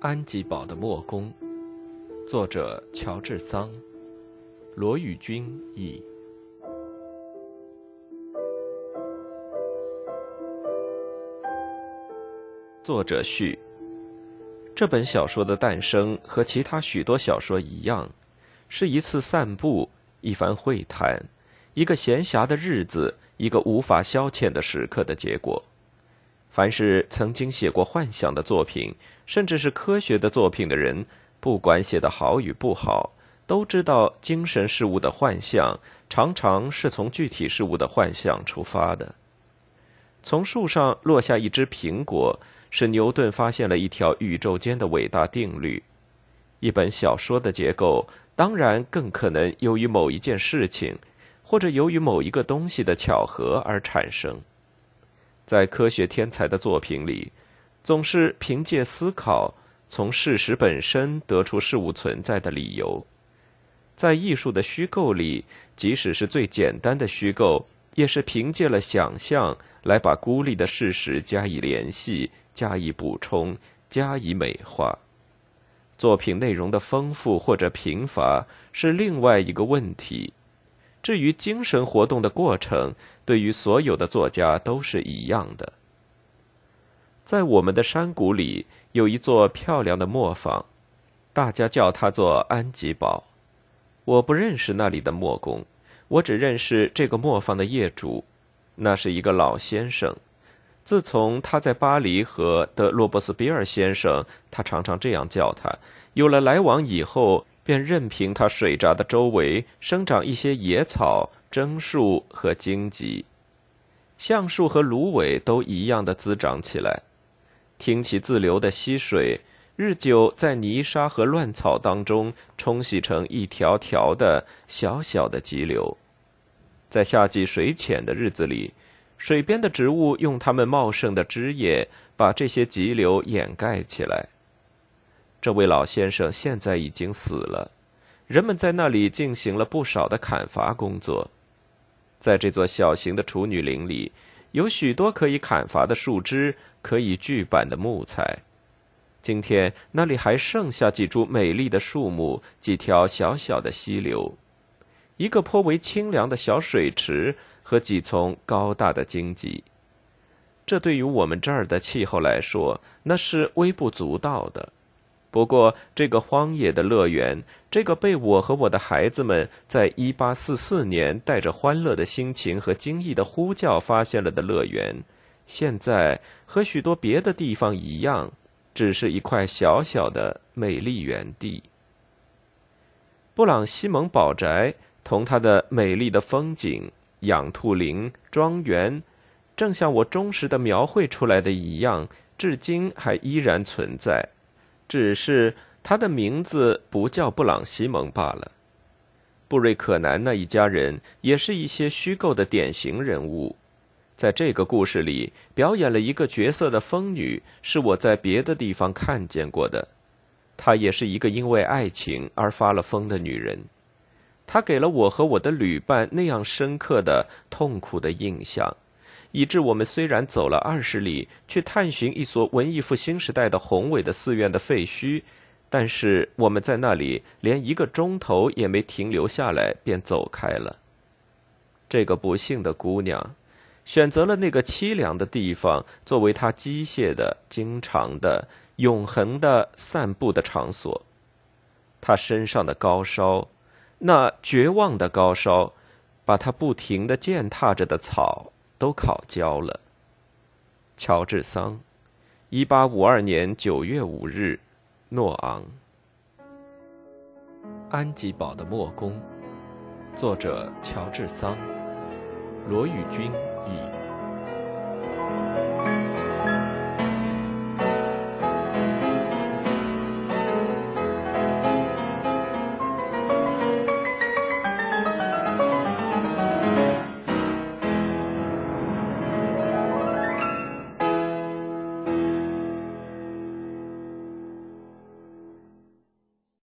安吉堡的墨工，作者乔治·桑，罗宇君译。作者序：这本小说的诞生和其他许多小说一样，是一次散步、一番会谈、一个闲暇的日子、一个无法消遣的时刻的结果。凡是曾经写过幻想的作品，甚至是科学的作品的人，不管写的好与不好，都知道精神事物的幻象常常是从具体事物的幻象出发的。从树上落下一只苹果，是牛顿发现了一条宇宙间的伟大定律。一本小说的结构，当然更可能由于某一件事情，或者由于某一个东西的巧合而产生。在科学天才的作品里，总是凭借思考从事实本身得出事物存在的理由；在艺术的虚构里，即使是最简单的虚构，也是凭借了想象来把孤立的事实加以联系、加以补充、加以美化。作品内容的丰富或者贫乏是另外一个问题。至于精神活动的过程，对于所有的作家都是一样的。在我们的山谷里有一座漂亮的磨坊，大家叫它做安吉堡。我不认识那里的磨工，我只认识这个磨坊的业主，那是一个老先生。自从他在巴黎和德罗伯斯比尔先生，他常常这样叫他，有了来往以后。便任凭它水闸的周围生长一些野草、榛树和荆棘，橡树和芦苇都一样的滋长起来，听其自流的溪水，日久在泥沙和乱草当中冲洗成一条条的小小的急流，在夏季水浅的日子里，水边的植物用它们茂盛的枝叶把这些急流掩盖起来。这位老先生现在已经死了，人们在那里进行了不少的砍伐工作。在这座小型的处女林里，有许多可以砍伐的树枝，可以锯板的木材。今天那里还剩下几株美丽的树木，几条小小的溪流，一个颇为清凉的小水池和几丛高大的荆棘。这对于我们这儿的气候来说，那是微不足道的。不过，这个荒野的乐园，这个被我和我的孩子们在一八四四年带着欢乐的心情和惊异的呼叫发现了的乐园，现在和许多别的地方一样，只是一块小小的美丽园地。布朗西蒙堡宅同它的美丽的风景、养兔林、庄园，正像我忠实的描绘出来的一样，至今还依然存在。只是他的名字不叫布朗西蒙罢了。布瑞克南那一家人也是一些虚构的典型人物，在这个故事里表演了一个角色的疯女，是我在别的地方看见过的。她也是一个因为爱情而发了疯的女人，她给了我和我的旅伴那样深刻的痛苦的印象。以致我们虽然走了二十里去探寻一所文艺复兴时代的宏伟的寺院的废墟，但是我们在那里连一个钟头也没停留下来，便走开了。这个不幸的姑娘，选择了那个凄凉的地方作为她机械的、经常的、永恒的散步的场所。她身上的高烧，那绝望的高烧，把她不停的践踏着的草。都烤焦了。乔治·桑，一八五二年九月五日，诺昂。安吉堡的墨工，作者乔治·桑，罗宇君译。